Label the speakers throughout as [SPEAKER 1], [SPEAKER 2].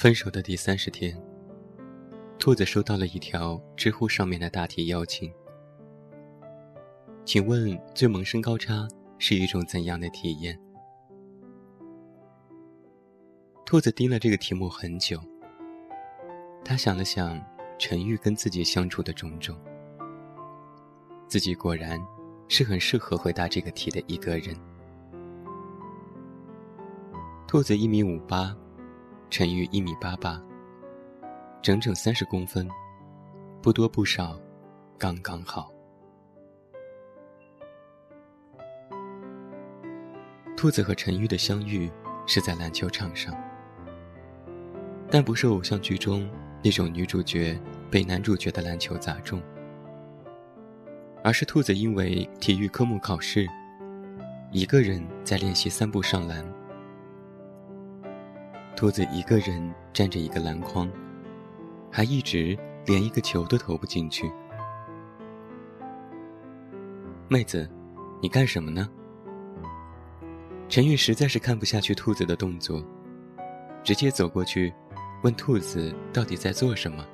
[SPEAKER 1] 分手的第三十天，兔子收到了一条知乎上面的大题邀请。请问，最萌身高差是一种怎样的体验？兔子盯了这个题目很久。他想了想，陈玉跟自己相处的种种，自己果然是很适合回答这个题的一个人。兔子一米五八。陈玉一米八八，整整三十公分，不多不少，刚刚好。兔子和陈玉的相遇是在篮球场上，但不是偶像剧中那种女主角被男主角的篮球砸中，而是兔子因为体育科目考试，一个人在练习三步上篮。兔子一个人站着一个篮筐，还一直连一个球都投不进去。妹子，你干什么呢？陈玉实在是看不下去兔子的动作，直接走过去，问兔子到底在做什么。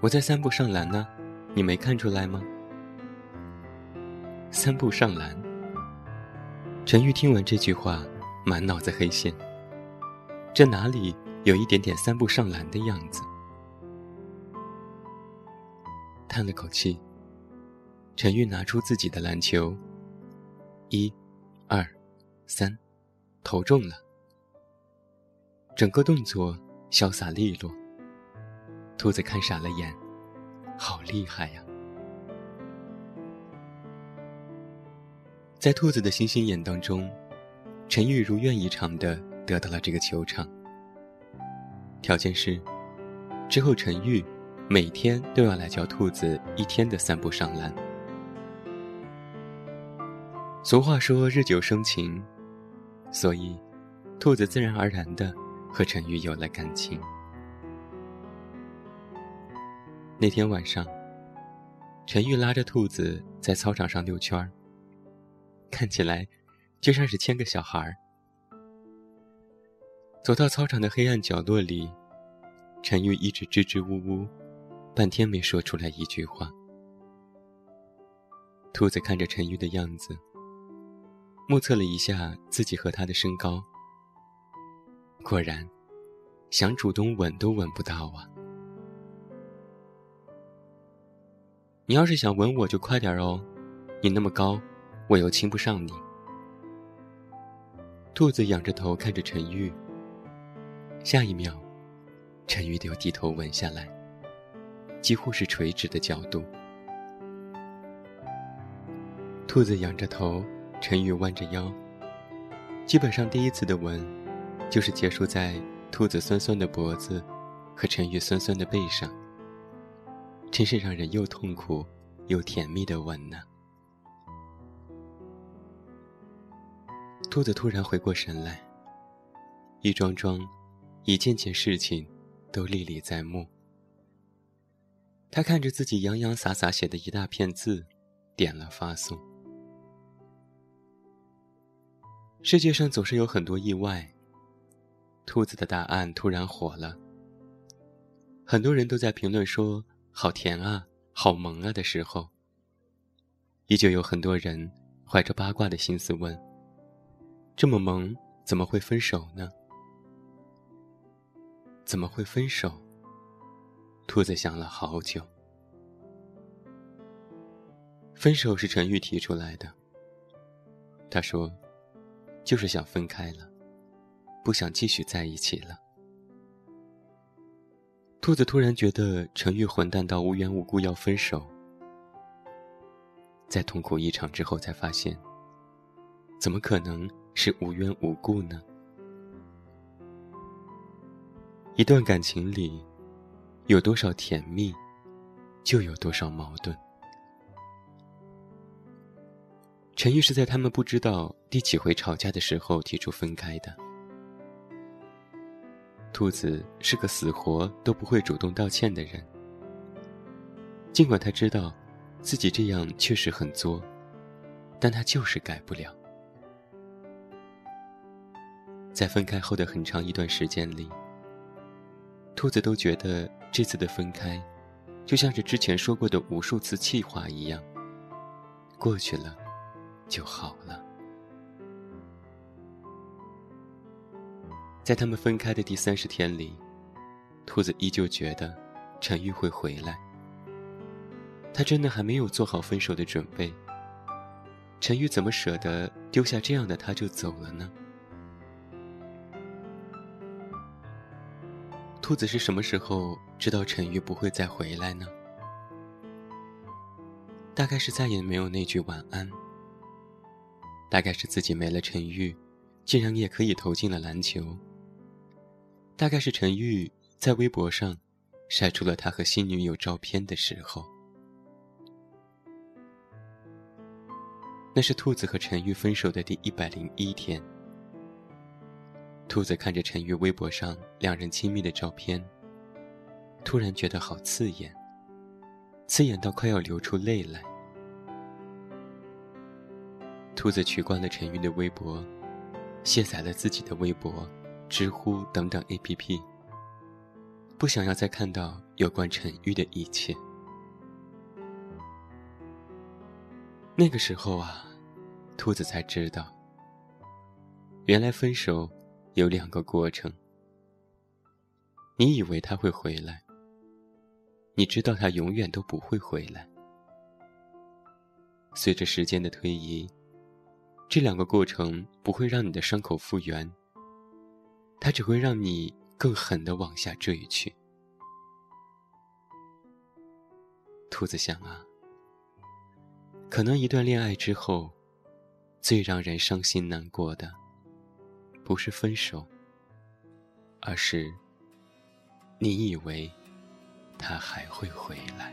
[SPEAKER 1] 我在三步上篮呢，你没看出来吗？三步上篮。陈玉听完这句话。满脑子黑线，这哪里有一点点三步上篮的样子？叹了口气，陈玉拿出自己的篮球，一、二、三，投中了。整个动作潇洒利落，兔子看傻了眼，好厉害呀！在兔子的星星眼当中。陈玉如愿以偿的得到了这个球场，条件是，之后陈玉每天都要来教兔子一天的散步上篮。俗话说日久生情，所以兔子自然而然的和陈玉有了感情。那天晚上，陈玉拉着兔子在操场上溜圈儿，看起来。就像是牵个小孩儿，走到操场的黑暗角落里，陈玉一直支支吾吾，半天没说出来一句话。兔子看着陈玉的样子，目测了一下自己和他的身高，果然，想主动吻都吻不到啊！你要是想吻我，就快点哦，你那么高，我又亲不上你。兔子仰着头看着陈玉。下一秒，陈玉就低头吻下来，几乎是垂直的角度。兔子仰着头，陈玉弯着腰。基本上第一次的吻，就是结束在兔子酸酸的脖子和陈玉酸酸的背上。真是让人又痛苦又甜蜜的吻呢。兔子突然回过神来，一桩桩、一件件事情都历历在目。他看着自己洋洋洒洒写的一大片字，点了发送。世界上总是有很多意外。兔子的答案突然火了，很多人都在评论说“好甜啊，好萌啊”的时候，依旧有很多人怀着八卦的心思问。这么萌，怎么会分手呢？怎么会分手？兔子想了好久。分手是陈玉提出来的。他说：“就是想分开了，不想继续在一起了。”兔子突然觉得陈玉混蛋到无缘无故要分手，在痛苦一场之后，才发现，怎么可能？是无缘无故呢？一段感情里，有多少甜蜜，就有多少矛盾。陈玉是在他们不知道第几回吵架的时候提出分开的。兔子是个死活都不会主动道歉的人，尽管他知道自己这样确实很作，但他就是改不了。在分开后的很长一段时间里，兔子都觉得这次的分开，就像是之前说过的无数次气话一样，过去了就好了。在他们分开的第三十天里，兔子依旧觉得陈玉会回来。他真的还没有做好分手的准备。陈玉怎么舍得丢下这样的他就走了呢？兔子是什么时候知道陈玉不会再回来呢？大概是再也没有那句晚安。大概是自己没了陈玉，竟然也可以投进了篮球。大概是陈玉在微博上晒出了他和新女友照片的时候，那是兔子和陈玉分手的第一百零一天。兔子看着陈玉微博上两人亲密的照片，突然觉得好刺眼，刺眼到快要流出泪来。兔子取关了陈玉的微博，卸载了自己的微博。知乎等等 A.P.P，不想要再看到有关陈玉的一切。那个时候啊，兔子才知道，原来分手有两个过程。你以为他会回来，你知道他永远都不会回来。随着时间的推移，这两个过程不会让你的伤口复原。它只会让你更狠的往下坠去。兔子想啊，可能一段恋爱之后，最让人伤心难过的，不是分手，而是你以为他还会回来。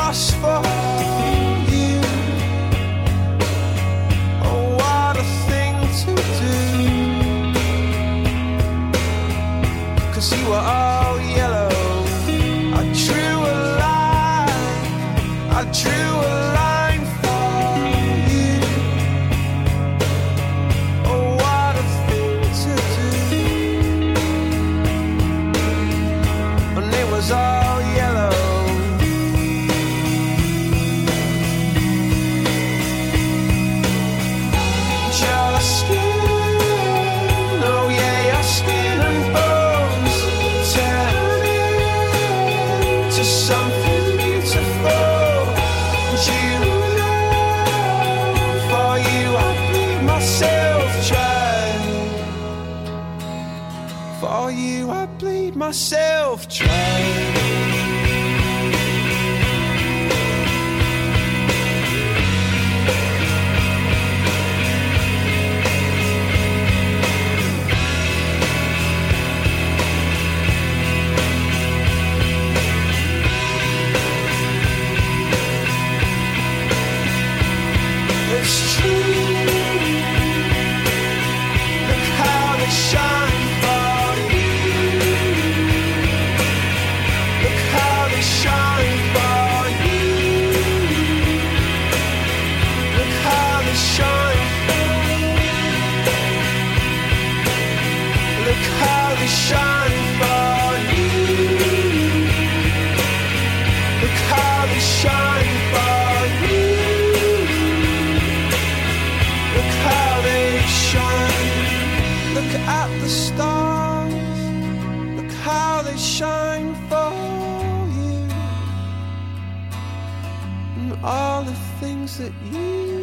[SPEAKER 2] rush for you. Oh, what a thing to do. Cause you are. myself trying all the things that you.